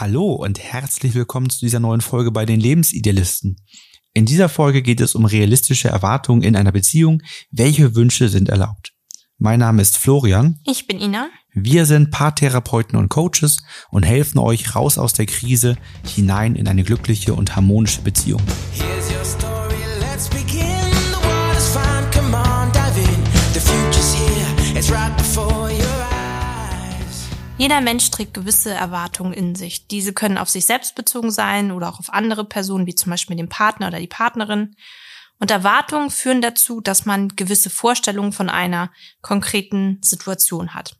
Hallo und herzlich willkommen zu dieser neuen Folge bei den Lebensidealisten. In dieser Folge geht es um realistische Erwartungen in einer Beziehung. Welche Wünsche sind erlaubt? Mein Name ist Florian. Ich bin Ina. Wir sind Paartherapeuten und Coaches und helfen euch raus aus der Krise hinein in eine glückliche und harmonische Beziehung. Jeder Mensch trägt gewisse Erwartungen in sich. Diese können auf sich selbst bezogen sein oder auch auf andere Personen, wie zum Beispiel den Partner oder die Partnerin. Und Erwartungen führen dazu, dass man gewisse Vorstellungen von einer konkreten Situation hat.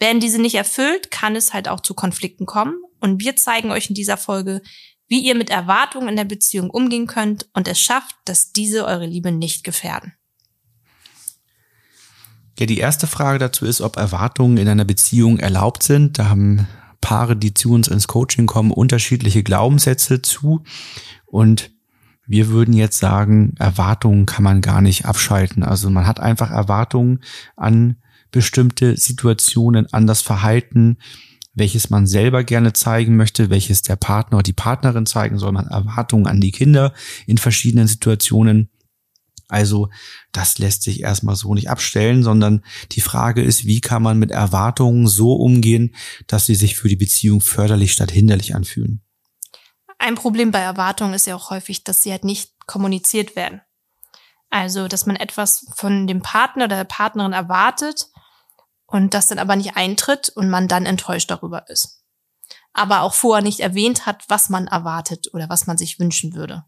Werden diese nicht erfüllt, kann es halt auch zu Konflikten kommen. Und wir zeigen euch in dieser Folge, wie ihr mit Erwartungen in der Beziehung umgehen könnt und es schafft, dass diese eure Liebe nicht gefährden. Ja, die erste Frage dazu ist, ob Erwartungen in einer Beziehung erlaubt sind. Da haben Paare, die zu uns ins Coaching kommen, unterschiedliche Glaubenssätze zu. Und wir würden jetzt sagen, Erwartungen kann man gar nicht abschalten. Also man hat einfach Erwartungen an bestimmte Situationen, an das Verhalten, welches man selber gerne zeigen möchte, welches der Partner oder die Partnerin zeigen soll. Man Erwartungen an die Kinder in verschiedenen Situationen. Also das lässt sich erstmal so nicht abstellen, sondern die Frage ist, wie kann man mit Erwartungen so umgehen, dass sie sich für die Beziehung förderlich statt hinderlich anfühlen. Ein Problem bei Erwartungen ist ja auch häufig, dass sie halt nicht kommuniziert werden. Also, dass man etwas von dem Partner oder der Partnerin erwartet und das dann aber nicht eintritt und man dann enttäuscht darüber ist. Aber auch vorher nicht erwähnt hat, was man erwartet oder was man sich wünschen würde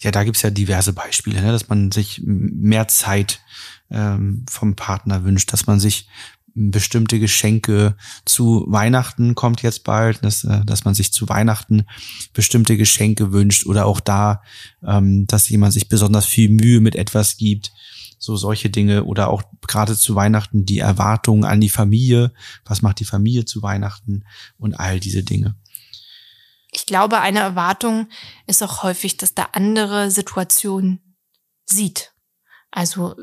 ja, da gibt's ja diverse Beispiele, ne, dass man sich mehr Zeit ähm, vom Partner wünscht, dass man sich bestimmte Geschenke zu Weihnachten kommt jetzt bald, dass, äh, dass man sich zu Weihnachten bestimmte Geschenke wünscht oder auch da, ähm, dass jemand sich besonders viel Mühe mit etwas gibt. So solche Dinge oder auch gerade zu Weihnachten die Erwartungen an die Familie. Was macht die Familie zu Weihnachten und all diese Dinge ich glaube, eine Erwartung ist auch häufig, dass der andere Situationen sieht. Also,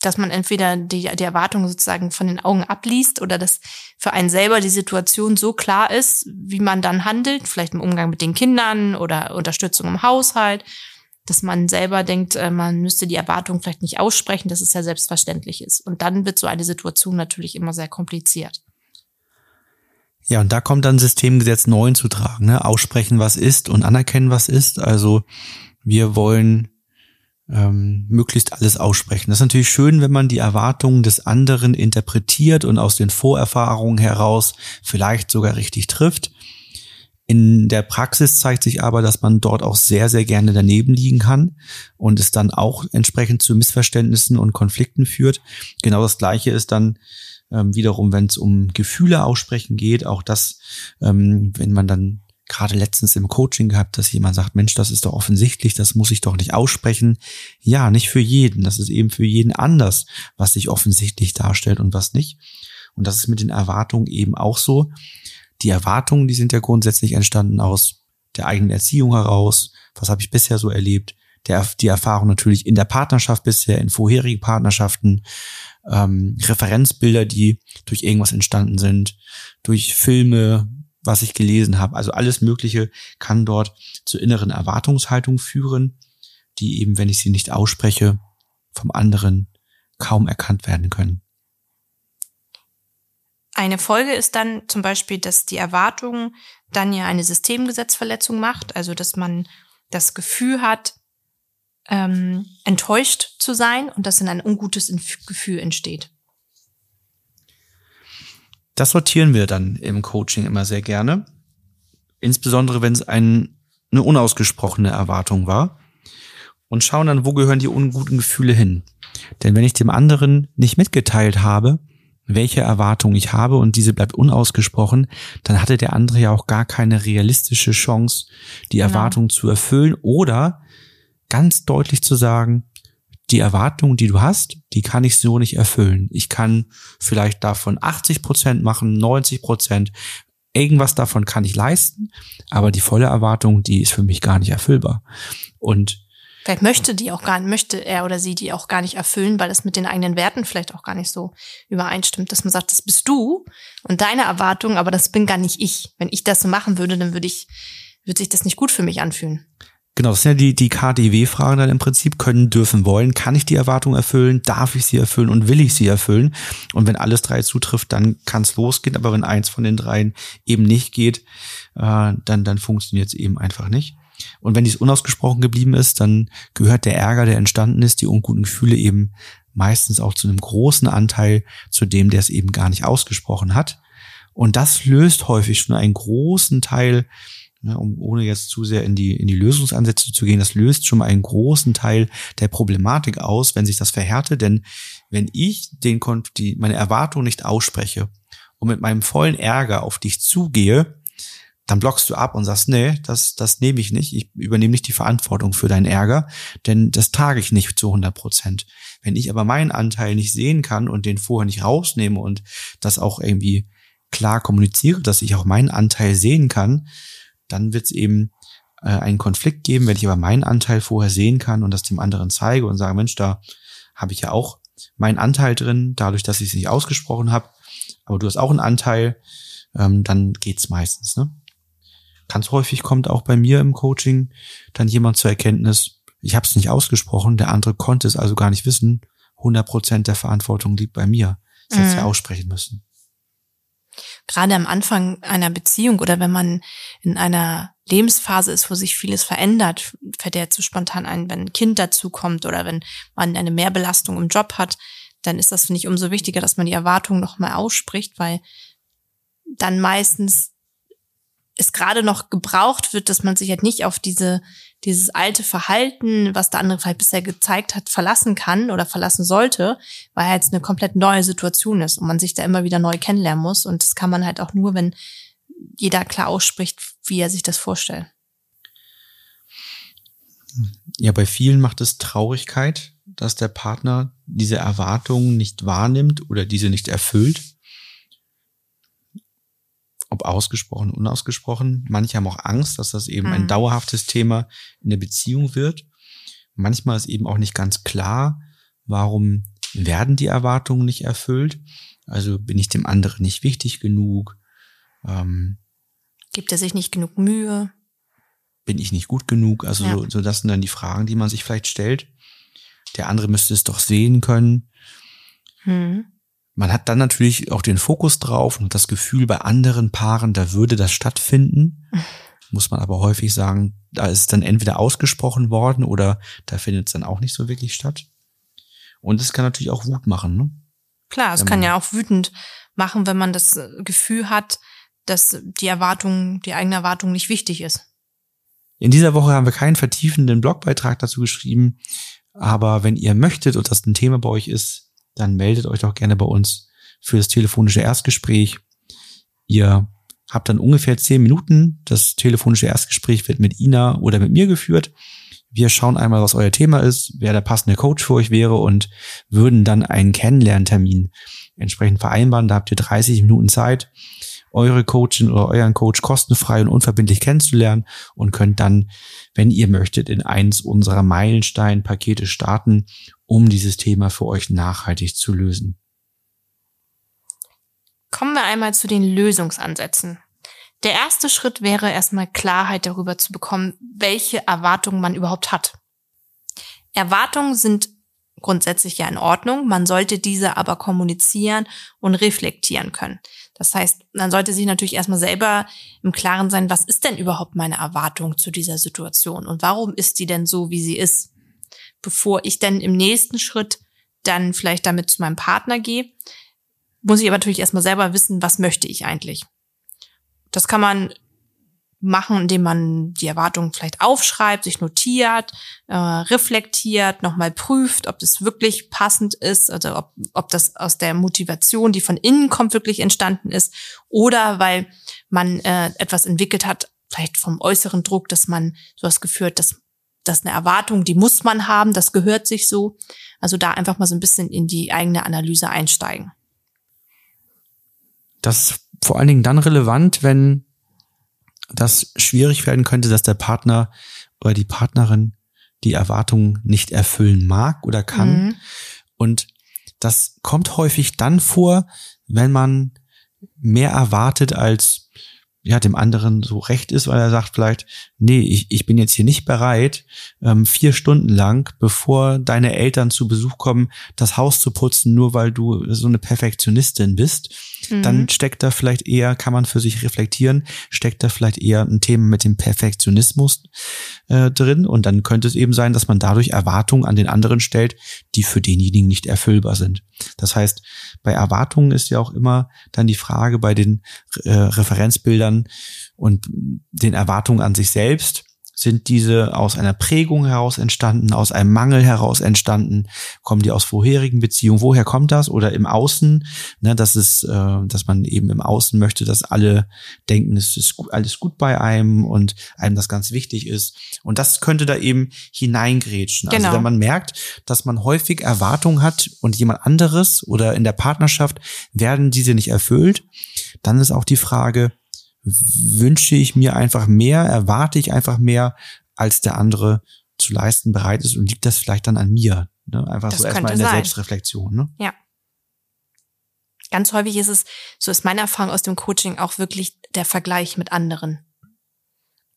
dass man entweder die, die Erwartung sozusagen von den Augen abliest oder dass für einen selber die Situation so klar ist, wie man dann handelt, vielleicht im Umgang mit den Kindern oder Unterstützung im Haushalt, dass man selber denkt, äh, man müsste die Erwartung vielleicht nicht aussprechen, dass es ja selbstverständlich ist. Und dann wird so eine Situation natürlich immer sehr kompliziert. Ja, und da kommt dann Systemgesetz 9 zu tragen, ne? aussprechen, was ist und anerkennen, was ist. Also wir wollen ähm, möglichst alles aussprechen. Das ist natürlich schön, wenn man die Erwartungen des anderen interpretiert und aus den Vorerfahrungen heraus vielleicht sogar richtig trifft. In der Praxis zeigt sich aber, dass man dort auch sehr, sehr gerne daneben liegen kann und es dann auch entsprechend zu Missverständnissen und Konflikten führt. Genau das Gleiche ist dann ähm, wiederum, wenn es um Gefühle aussprechen geht, auch das, ähm, wenn man dann gerade letztens im Coaching gehabt, dass jemand sagt, Mensch, das ist doch offensichtlich, das muss ich doch nicht aussprechen. Ja, nicht für jeden. Das ist eben für jeden anders, was sich offensichtlich darstellt und was nicht. Und das ist mit den Erwartungen eben auch so. Die Erwartungen, die sind ja grundsätzlich entstanden aus der eigenen Erziehung heraus. Was habe ich bisher so erlebt? Der, die Erfahrung natürlich in der Partnerschaft bisher, in vorherigen Partnerschaften, ähm, Referenzbilder, die durch irgendwas entstanden sind, durch Filme, was ich gelesen habe. Also alles Mögliche kann dort zur inneren Erwartungshaltung führen, die eben, wenn ich sie nicht ausspreche, vom anderen kaum erkannt werden können. Eine Folge ist dann zum Beispiel, dass die Erwartung dann ja eine Systemgesetzverletzung macht, also dass man das Gefühl hat, ähm, enttäuscht zu sein und dass dann ein ungutes Gefühl entsteht. Das sortieren wir dann im Coaching immer sehr gerne. Insbesondere, wenn es ein, eine unausgesprochene Erwartung war. Und schauen dann, wo gehören die unguten Gefühle hin. Denn wenn ich dem anderen nicht mitgeteilt habe, welche Erwartung ich habe und diese bleibt unausgesprochen, dann hatte der andere ja auch gar keine realistische Chance, die genau. Erwartung zu erfüllen oder ganz deutlich zu sagen, die Erwartung, die du hast, die kann ich so nicht erfüllen. Ich kann vielleicht davon 80 Prozent machen, 90 Prozent. Irgendwas davon kann ich leisten, aber die volle Erwartung, die ist für mich gar nicht erfüllbar. Und Vielleicht möchte die auch gar nicht, möchte er oder sie die auch gar nicht erfüllen, weil es mit den eigenen Werten vielleicht auch gar nicht so übereinstimmt, dass man sagt, das bist du und deine Erwartungen, aber das bin gar nicht ich. Wenn ich das so machen würde, dann würde ich, würde sich das nicht gut für mich anfühlen. Genau, das sind ja die, die KDW-Fragen dann im Prinzip. Können, dürfen, wollen. Kann ich die Erwartung erfüllen? Darf ich sie erfüllen? Und will ich sie erfüllen? Und wenn alles drei zutrifft, dann kann es losgehen. Aber wenn eins von den dreien eben nicht geht, äh, dann, dann funktioniert es eben einfach nicht. Und wenn dies unausgesprochen geblieben ist, dann gehört der Ärger, der entstanden ist, die unguten Gefühle eben meistens auch zu einem großen Anteil zu dem, der es eben gar nicht ausgesprochen hat. Und das löst häufig schon einen großen Teil Ne, um, ohne jetzt zu sehr in die, in die Lösungsansätze zu gehen, das löst schon mal einen großen Teil der Problematik aus, wenn sich das verhärtet. Denn wenn ich den, die, meine Erwartung nicht ausspreche und mit meinem vollen Ärger auf dich zugehe, dann blockst du ab und sagst, nee, das, das nehme ich nicht. Ich übernehme nicht die Verantwortung für deinen Ärger, denn das trage ich nicht zu 100 Prozent. Wenn ich aber meinen Anteil nicht sehen kann und den vorher nicht rausnehme und das auch irgendwie klar kommuniziere, dass ich auch meinen Anteil sehen kann, dann wird es eben äh, einen Konflikt geben, wenn ich aber meinen Anteil vorher sehen kann und das dem anderen zeige und sage, Mensch, da habe ich ja auch meinen Anteil drin, dadurch, dass ich es nicht ausgesprochen habe, aber du hast auch einen Anteil, ähm, dann geht's meistens. Ne? Ganz häufig kommt auch bei mir im Coaching dann jemand zur Erkenntnis, ich habe es nicht ausgesprochen, der andere konnte es also gar nicht wissen. 100 Prozent der Verantwortung liegt bei mir. Ich hätte es ja aussprechen müssen gerade am Anfang einer Beziehung oder wenn man in einer Lebensphase ist, wo sich vieles verändert, fällt jetzt so spontan ein, wenn ein Kind dazukommt oder wenn man eine Mehrbelastung im Job hat, dann ist das, finde ich, umso wichtiger, dass man die Erwartungen nochmal ausspricht, weil dann meistens es gerade noch gebraucht wird, dass man sich halt nicht auf diese, dieses alte Verhalten, was der andere vielleicht bisher gezeigt hat, verlassen kann oder verlassen sollte, weil jetzt eine komplett neue Situation ist und man sich da immer wieder neu kennenlernen muss. Und das kann man halt auch nur, wenn jeder klar ausspricht, wie er sich das vorstellt. Ja, bei vielen macht es Traurigkeit, dass der Partner diese Erwartungen nicht wahrnimmt oder diese nicht erfüllt ob ausgesprochen, unausgesprochen. Manche haben auch Angst, dass das eben mhm. ein dauerhaftes Thema in der Beziehung wird. Manchmal ist eben auch nicht ganz klar, warum werden die Erwartungen nicht erfüllt. Also bin ich dem anderen nicht wichtig genug? Ähm, Gibt er sich nicht genug Mühe? Bin ich nicht gut genug? Also ja. so, so das sind dann die Fragen, die man sich vielleicht stellt. Der andere müsste es doch sehen können. Hm. Man hat dann natürlich auch den Fokus drauf und das Gefühl bei anderen Paaren, da würde das stattfinden. Muss man aber häufig sagen, da ist es dann entweder ausgesprochen worden oder da findet es dann auch nicht so wirklich statt. Und es kann natürlich auch Wut machen. Ne? Klar, es kann ja auch wütend machen, wenn man das Gefühl hat, dass die Erwartung, die eigene Erwartung nicht wichtig ist. In dieser Woche haben wir keinen vertiefenden Blogbeitrag dazu geschrieben, aber wenn ihr möchtet und das ein Thema bei euch ist, dann meldet euch doch gerne bei uns für das telefonische Erstgespräch. Ihr habt dann ungefähr zehn Minuten. Das telefonische Erstgespräch wird mit Ina oder mit mir geführt. Wir schauen einmal, was euer Thema ist, wer der passende Coach für euch wäre und würden dann einen Kennenlerntermin entsprechend vereinbaren. Da habt ihr 30 Minuten Zeit, eure Coachin oder euren Coach kostenfrei und unverbindlich kennenzulernen und könnt dann, wenn ihr möchtet, in eins unserer Meilenstein-Pakete starten um dieses Thema für euch nachhaltig zu lösen. Kommen wir einmal zu den Lösungsansätzen. Der erste Schritt wäre erstmal Klarheit darüber zu bekommen, welche Erwartungen man überhaupt hat. Erwartungen sind grundsätzlich ja in Ordnung, man sollte diese aber kommunizieren und reflektieren können. Das heißt, man sollte sich natürlich erstmal selber im Klaren sein, was ist denn überhaupt meine Erwartung zu dieser Situation und warum ist die denn so, wie sie ist? Bevor ich dann im nächsten Schritt dann vielleicht damit zu meinem Partner gehe, muss ich aber natürlich erstmal selber wissen, was möchte ich eigentlich. Das kann man machen, indem man die Erwartungen vielleicht aufschreibt, sich notiert, äh, reflektiert, nochmal prüft, ob das wirklich passend ist, also ob, ob das aus der Motivation, die von innen kommt, wirklich entstanden ist, oder weil man äh, etwas entwickelt hat, vielleicht vom äußeren Druck, dass man so das Gefühl hat, das das ist eine Erwartung, die muss man haben, das gehört sich so. Also da einfach mal so ein bisschen in die eigene Analyse einsteigen. Das ist vor allen Dingen dann relevant, wenn das schwierig werden könnte, dass der Partner oder die Partnerin die Erwartungen nicht erfüllen mag oder kann. Mhm. Und das kommt häufig dann vor, wenn man mehr erwartet als ja, dem anderen so recht ist, weil er sagt vielleicht, nee, ich, ich bin jetzt hier nicht bereit, ähm, vier Stunden lang, bevor deine Eltern zu Besuch kommen, das Haus zu putzen, nur weil du so eine Perfektionistin bist. Mhm. Dann steckt da vielleicht eher, kann man für sich reflektieren, steckt da vielleicht eher ein Thema mit dem Perfektionismus äh, drin. Und dann könnte es eben sein, dass man dadurch Erwartungen an den anderen stellt, die für denjenigen nicht erfüllbar sind. Das heißt, bei Erwartungen ist ja auch immer dann die Frage bei den äh, Referenzbildern und den Erwartungen an sich selbst, sind diese aus einer Prägung heraus entstanden, aus einem Mangel heraus entstanden? Kommen die aus vorherigen Beziehungen? Woher kommt das? Oder im Außen, ne, dass es, äh, dass man eben im Außen möchte, dass alle denken, es ist gut, alles gut bei einem und einem das ganz wichtig ist. Und das könnte da eben hineingrätschen. Also genau. Also wenn man merkt, dass man häufig Erwartungen hat und jemand anderes oder in der Partnerschaft werden diese nicht erfüllt, dann ist auch die Frage, wünsche ich mir einfach mehr, erwarte ich einfach mehr, als der andere zu leisten bereit ist und liegt das vielleicht dann an mir? Ne? Einfach das so erstmal in der sein. Selbstreflexion. Ne? Ja. Ganz häufig ist es, so ist meine Erfahrung aus dem Coaching, auch wirklich der Vergleich mit anderen.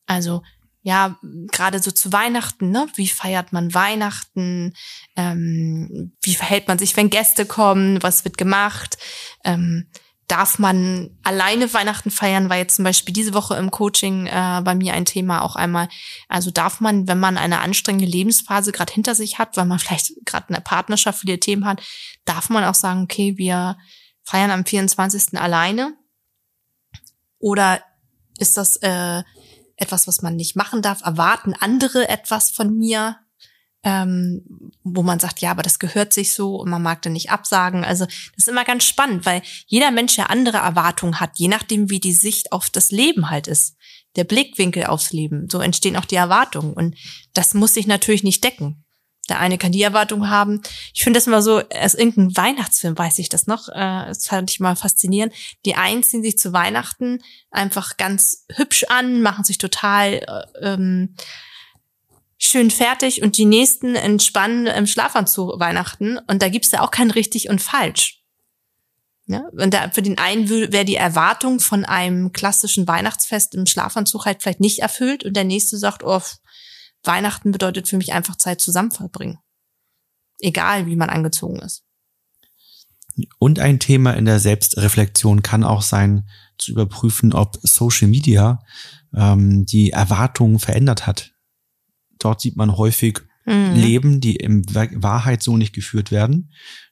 Also ja, gerade so zu Weihnachten, ne? Wie feiert man Weihnachten? Ähm, wie verhält man sich, wenn Gäste kommen? Was wird gemacht? Ähm, darf man alleine Weihnachten feiern, war jetzt zum Beispiel diese Woche im Coaching äh, bei mir ein Thema auch einmal. Also darf man, wenn man eine anstrengende Lebensphase gerade hinter sich hat, weil man vielleicht gerade eine Partnerschaft viele Themen hat, darf man auch sagen, okay, wir feiern am 24. alleine? Oder ist das äh, etwas, was man nicht machen darf? Erwarten andere etwas von mir? Ähm, wo man sagt, ja, aber das gehört sich so und man mag dann nicht absagen. Also das ist immer ganz spannend, weil jeder Mensch ja andere Erwartungen hat, je nachdem, wie die Sicht auf das Leben halt ist. Der Blickwinkel aufs Leben. So entstehen auch die Erwartungen. Und das muss sich natürlich nicht decken. Der eine kann die Erwartung haben. Ich finde das immer so, aus irgendeinem Weihnachtsfilm weiß ich das noch. Äh, das fand ich mal faszinierend. Die einen ziehen sich zu Weihnachten einfach ganz hübsch an, machen sich total äh, ähm, schön fertig und die nächsten entspannen im Schlafanzug Weihnachten. Und da gibt's ja auch kein richtig und falsch. Ja? Und da, für den einen wäre die Erwartung von einem klassischen Weihnachtsfest im Schlafanzug halt vielleicht nicht erfüllt und der nächste sagt, oh, Weihnachten bedeutet für mich einfach Zeit zusammen verbringen. Egal, wie man angezogen ist. Und ein Thema in der Selbstreflexion kann auch sein, zu überprüfen, ob Social Media ähm, die Erwartungen verändert hat. Dort sieht man häufig mhm. Leben, die in Wahrheit so nicht geführt werden,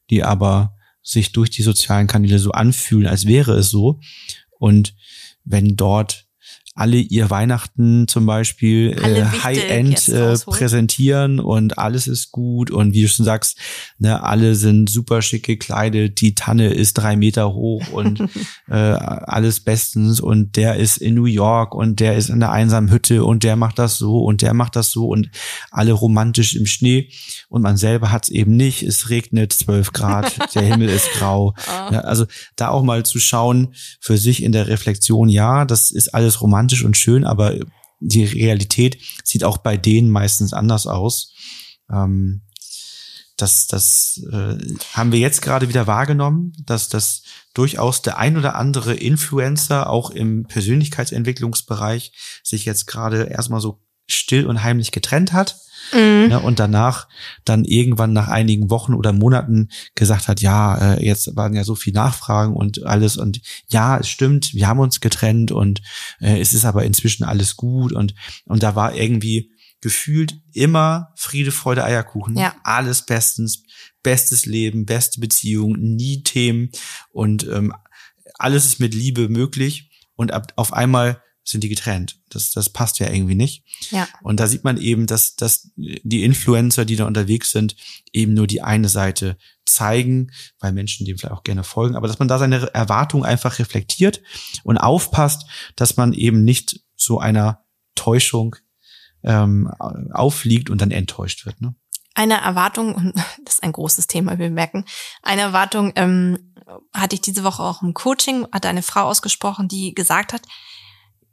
die aber sich durch die sozialen Kanäle so anfühlen, als wäre es so. Und wenn dort alle ihr Weihnachten zum Beispiel äh, High-End äh, präsentieren und alles ist gut. Und wie du schon sagst, ne, alle sind super schick gekleidet, die Tanne ist drei Meter hoch und äh, alles bestens. Und der ist in New York und der ist in der einsamen Hütte und der macht das so und der macht das so und alle romantisch im Schnee. Und man selber hat es eben nicht, es regnet zwölf Grad, der Himmel ist grau. Oh. Ja, also da auch mal zu schauen für sich in der Reflexion, ja, das ist alles romantisch romantisch und schön, aber die Realität sieht auch bei denen meistens anders aus. Ähm, das das äh, haben wir jetzt gerade wieder wahrgenommen, dass das durchaus der ein oder andere Influencer auch im Persönlichkeitsentwicklungsbereich sich jetzt gerade erstmal so still und heimlich getrennt hat Mhm. Ne, und danach dann irgendwann nach einigen Wochen oder Monaten gesagt hat, ja, äh, jetzt waren ja so viel Nachfragen und alles und ja, es stimmt, wir haben uns getrennt und äh, es ist aber inzwischen alles gut und und da war irgendwie gefühlt immer Friede, Freude, Eierkuchen, ja. alles bestens, bestes Leben, beste Beziehung, nie Themen und ähm, alles ist mit Liebe möglich und ab, auf einmal sind die getrennt. Das, das passt ja irgendwie nicht. Ja. Und da sieht man eben, dass, dass die Influencer, die da unterwegs sind, eben nur die eine Seite zeigen, weil Menschen dem vielleicht auch gerne folgen, aber dass man da seine Erwartungen einfach reflektiert und aufpasst, dass man eben nicht so einer Täuschung ähm, auffliegt und dann enttäuscht wird. Ne? Eine Erwartung, und das ist ein großes Thema, wir merken, eine Erwartung ähm, hatte ich diese Woche auch im Coaching, hatte eine Frau ausgesprochen, die gesagt hat,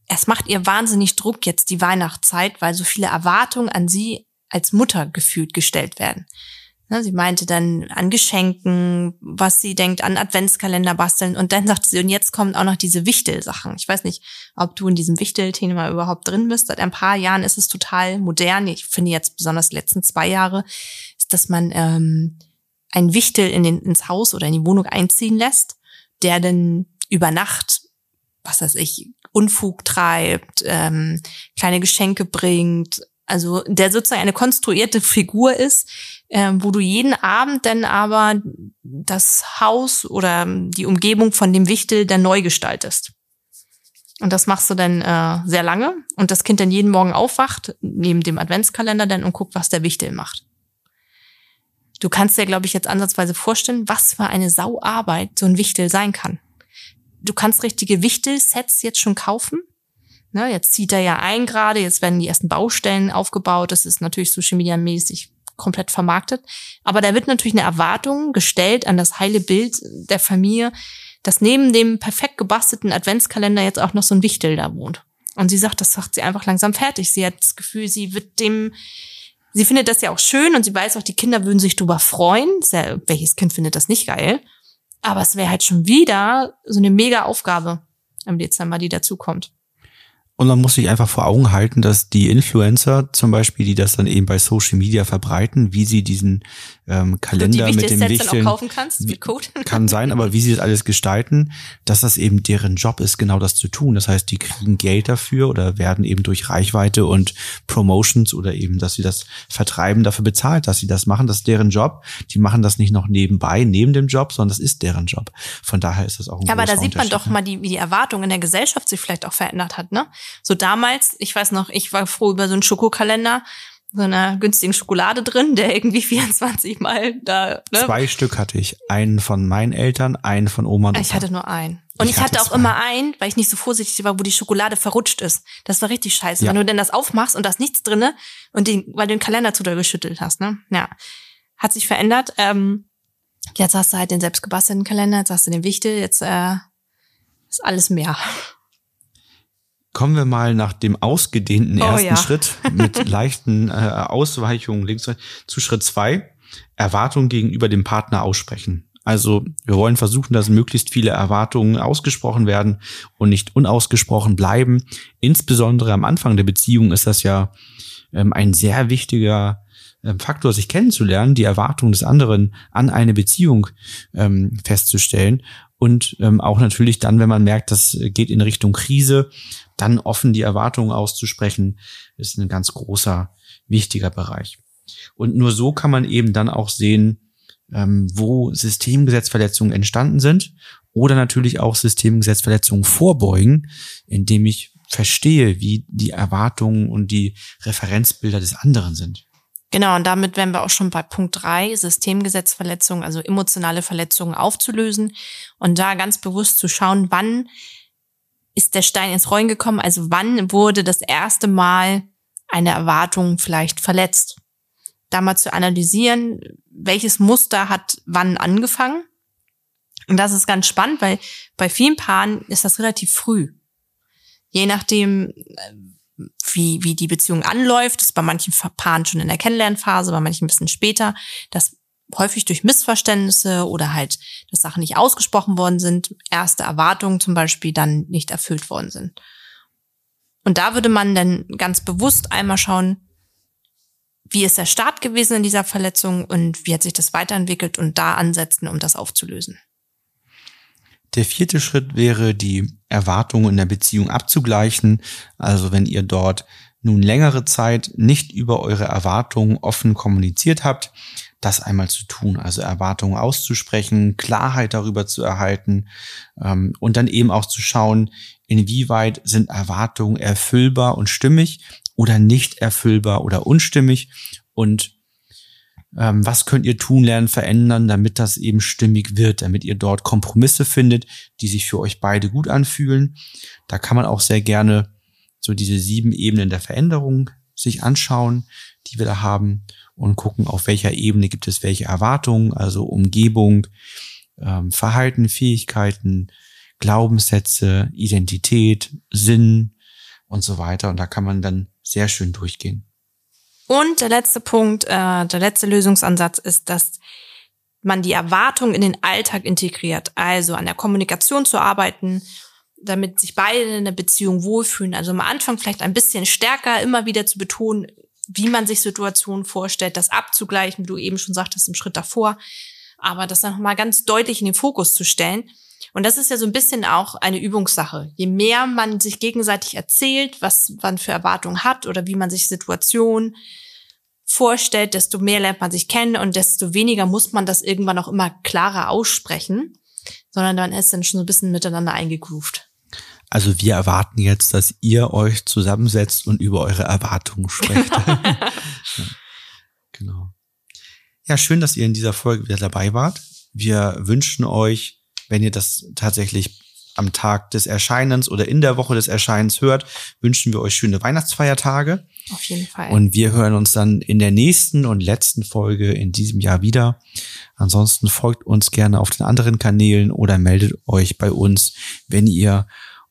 es macht ihr wahnsinnig Druck jetzt die Weihnachtszeit, weil so viele Erwartungen an sie als Mutter gefühlt gestellt werden. Ne, sie meinte dann an Geschenken, was sie denkt, an Adventskalender basteln. Und dann sagte sie, und jetzt kommen auch noch diese Wichtel-Sachen. Ich weiß nicht, ob du in diesem Wichtel-Thema überhaupt drin bist. Seit ein paar Jahren ist es total modern. Ich finde jetzt besonders die letzten zwei Jahre, ist, dass man ähm, ein Wichtel in den, ins Haus oder in die Wohnung einziehen lässt, der dann über Nacht, was weiß ich, Unfug treibt, ähm, kleine Geschenke bringt, also der sozusagen eine konstruierte Figur ist, ähm, wo du jeden Abend dann aber das Haus oder die Umgebung von dem Wichtel dann neu gestaltest. Und das machst du dann äh, sehr lange und das Kind dann jeden Morgen aufwacht, neben dem Adventskalender dann und guckt, was der Wichtel macht. Du kannst dir, glaube ich, jetzt ansatzweise vorstellen, was für eine Sauarbeit so ein Wichtel sein kann. Du kannst richtige Wichtelsets jetzt schon kaufen Ne, jetzt zieht er ja ein gerade, jetzt werden die ersten Baustellen aufgebaut. Das ist natürlich Social Media mäßig komplett vermarktet. Aber da wird natürlich eine Erwartung gestellt an das heile Bild der Familie, dass neben dem perfekt gebastelten Adventskalender jetzt auch noch so ein Wichtel da wohnt. Und sie sagt, das sagt sie einfach langsam fertig. Sie hat das Gefühl, sie wird dem, sie findet das ja auch schön und sie weiß auch, die Kinder würden sich drüber freuen. Ja, welches Kind findet das nicht geil? Aber es wäre halt schon wieder so eine mega Aufgabe im Dezember, die dazukommt. Und man muss sich einfach vor Augen halten, dass die Influencer zum Beispiel, die das dann eben bei Social Media verbreiten, wie sie diesen ähm, Kalender mit dem Wichteln kaufen kannst, mit Code. kann sein, aber wie sie das alles gestalten, dass das eben deren Job ist, genau das zu tun. Das heißt, die kriegen Geld dafür oder werden eben durch Reichweite und Promotions oder eben, dass sie das vertreiben, dafür bezahlt, dass sie das machen. Das ist deren Job. Die machen das nicht noch nebenbei, neben dem Job, sondern das ist deren Job. Von daher ist das auch ein Ja, aber da sieht man doch mal, die, wie die Erwartung in der Gesellschaft sich vielleicht auch verändert hat, ne? So damals, ich weiß noch, ich war froh über so einen Schokokalender, so einer günstigen Schokolade drin, der irgendwie 24 Mal da. Ne? Zwei Stück hatte ich. Einen von meinen Eltern, einen von Oma und Opa. Ich hatte nur einen. Und ich, ich hatte, hatte, auch immer einen, weil ich nicht so vorsichtig war, wo die Schokolade verrutscht ist. Das war richtig scheiße. Ja. Wenn du denn das aufmachst und da ist nichts drinne und den, weil du den Kalender zu doll geschüttelt hast, ne? Ja. Hat sich verändert. Ähm, jetzt hast du halt den selbstgebastelten Kalender, jetzt hast du den Wichtel, jetzt äh, ist alles mehr. Kommen wir mal nach dem ausgedehnten oh, ersten ja. Schritt mit leichten äh, Ausweichungen links zu Schritt zwei. Erwartungen gegenüber dem Partner aussprechen. Also wir wollen versuchen, dass möglichst viele Erwartungen ausgesprochen werden und nicht unausgesprochen bleiben. Insbesondere am Anfang der Beziehung ist das ja ähm, ein sehr wichtiger ähm, Faktor, sich kennenzulernen, die Erwartungen des anderen an eine Beziehung ähm, festzustellen und ähm, auch natürlich dann, wenn man merkt, das geht in Richtung Krise, dann offen die Erwartungen auszusprechen, ist ein ganz großer, wichtiger Bereich. Und nur so kann man eben dann auch sehen, ähm, wo Systemgesetzverletzungen entstanden sind oder natürlich auch Systemgesetzverletzungen vorbeugen, indem ich verstehe, wie die Erwartungen und die Referenzbilder des anderen sind. Genau, und damit wären wir auch schon bei Punkt drei Systemgesetzverletzungen, also emotionale Verletzungen aufzulösen und da ganz bewusst zu schauen, wann ist der Stein ins Rollen gekommen, also wann wurde das erste Mal eine Erwartung vielleicht verletzt. Da mal zu analysieren, welches Muster hat wann angefangen. Und das ist ganz spannend, weil bei vielen Paaren ist das relativ früh. Je nachdem, wie, wie die Beziehung anläuft. Das ist bei manchen Paaren schon in der Kennenlernphase, bei manchen ein bisschen später, dass häufig durch Missverständnisse oder halt, dass Sachen nicht ausgesprochen worden sind, erste Erwartungen zum Beispiel dann nicht erfüllt worden sind. Und da würde man dann ganz bewusst einmal schauen, wie ist der Start gewesen in dieser Verletzung und wie hat sich das weiterentwickelt und da ansetzen, um das aufzulösen. Der vierte Schritt wäre, die Erwartungen in der Beziehung abzugleichen. Also wenn ihr dort nun längere Zeit nicht über eure Erwartungen offen kommuniziert habt, das einmal zu tun, also Erwartungen auszusprechen, Klarheit darüber zu erhalten ähm, und dann eben auch zu schauen, inwieweit sind Erwartungen erfüllbar und stimmig oder nicht erfüllbar oder unstimmig und was könnt ihr tun, lernen, verändern, damit das eben stimmig wird, damit ihr dort Kompromisse findet, die sich für euch beide gut anfühlen. Da kann man auch sehr gerne so diese sieben Ebenen der Veränderung sich anschauen, die wir da haben und gucken, auf welcher Ebene gibt es welche Erwartungen, also Umgebung, ähm, Verhalten, Fähigkeiten, Glaubenssätze, Identität, Sinn und so weiter. Und da kann man dann sehr schön durchgehen. Und der letzte Punkt, äh, der letzte Lösungsansatz ist, dass man die Erwartung in den Alltag integriert. Also an der Kommunikation zu arbeiten, damit sich beide in der Beziehung wohlfühlen. Also am Anfang vielleicht ein bisschen stärker immer wieder zu betonen, wie man sich Situationen vorstellt, das abzugleichen, wie du eben schon sagtest, im Schritt davor. Aber das dann nochmal ganz deutlich in den Fokus zu stellen. Und das ist ja so ein bisschen auch eine Übungssache. Je mehr man sich gegenseitig erzählt, was man für Erwartungen hat oder wie man sich Situationen vorstellt, desto mehr lernt man sich kennen und desto weniger muss man das irgendwann auch immer klarer aussprechen, sondern dann ist dann schon so ein bisschen miteinander eingegroovt. Also wir erwarten jetzt, dass ihr euch zusammensetzt und über eure Erwartungen sprecht. ja, genau. Ja, schön, dass ihr in dieser Folge wieder dabei wart. Wir wünschen euch, wenn ihr das tatsächlich am Tag des Erscheinens oder in der Woche des Erscheinens hört, wünschen wir euch schöne Weihnachtsfeiertage. Auf jeden Fall. Und wir hören uns dann in der nächsten und letzten Folge in diesem Jahr wieder. Ansonsten folgt uns gerne auf den anderen Kanälen oder meldet euch bei uns, wenn ihr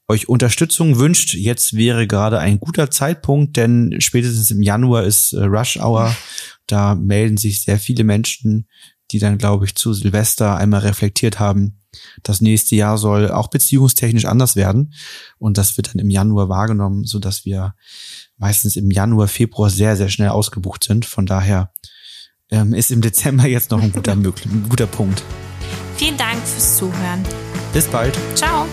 euch Unterstützung wünscht. Jetzt wäre gerade ein guter Zeitpunkt, denn spätestens im Januar ist äh, Rush Hour. Da melden sich sehr viele Menschen, die dann, glaube ich, zu Silvester einmal reflektiert haben, das nächste Jahr soll auch beziehungstechnisch anders werden. Und das wird dann im Januar wahrgenommen, so dass wir meistens im Januar, Februar sehr, sehr schnell ausgebucht sind. Von daher ähm, ist im Dezember jetzt noch ein guter, ein guter Punkt. Vielen Dank fürs Zuhören. Bis bald. Ciao.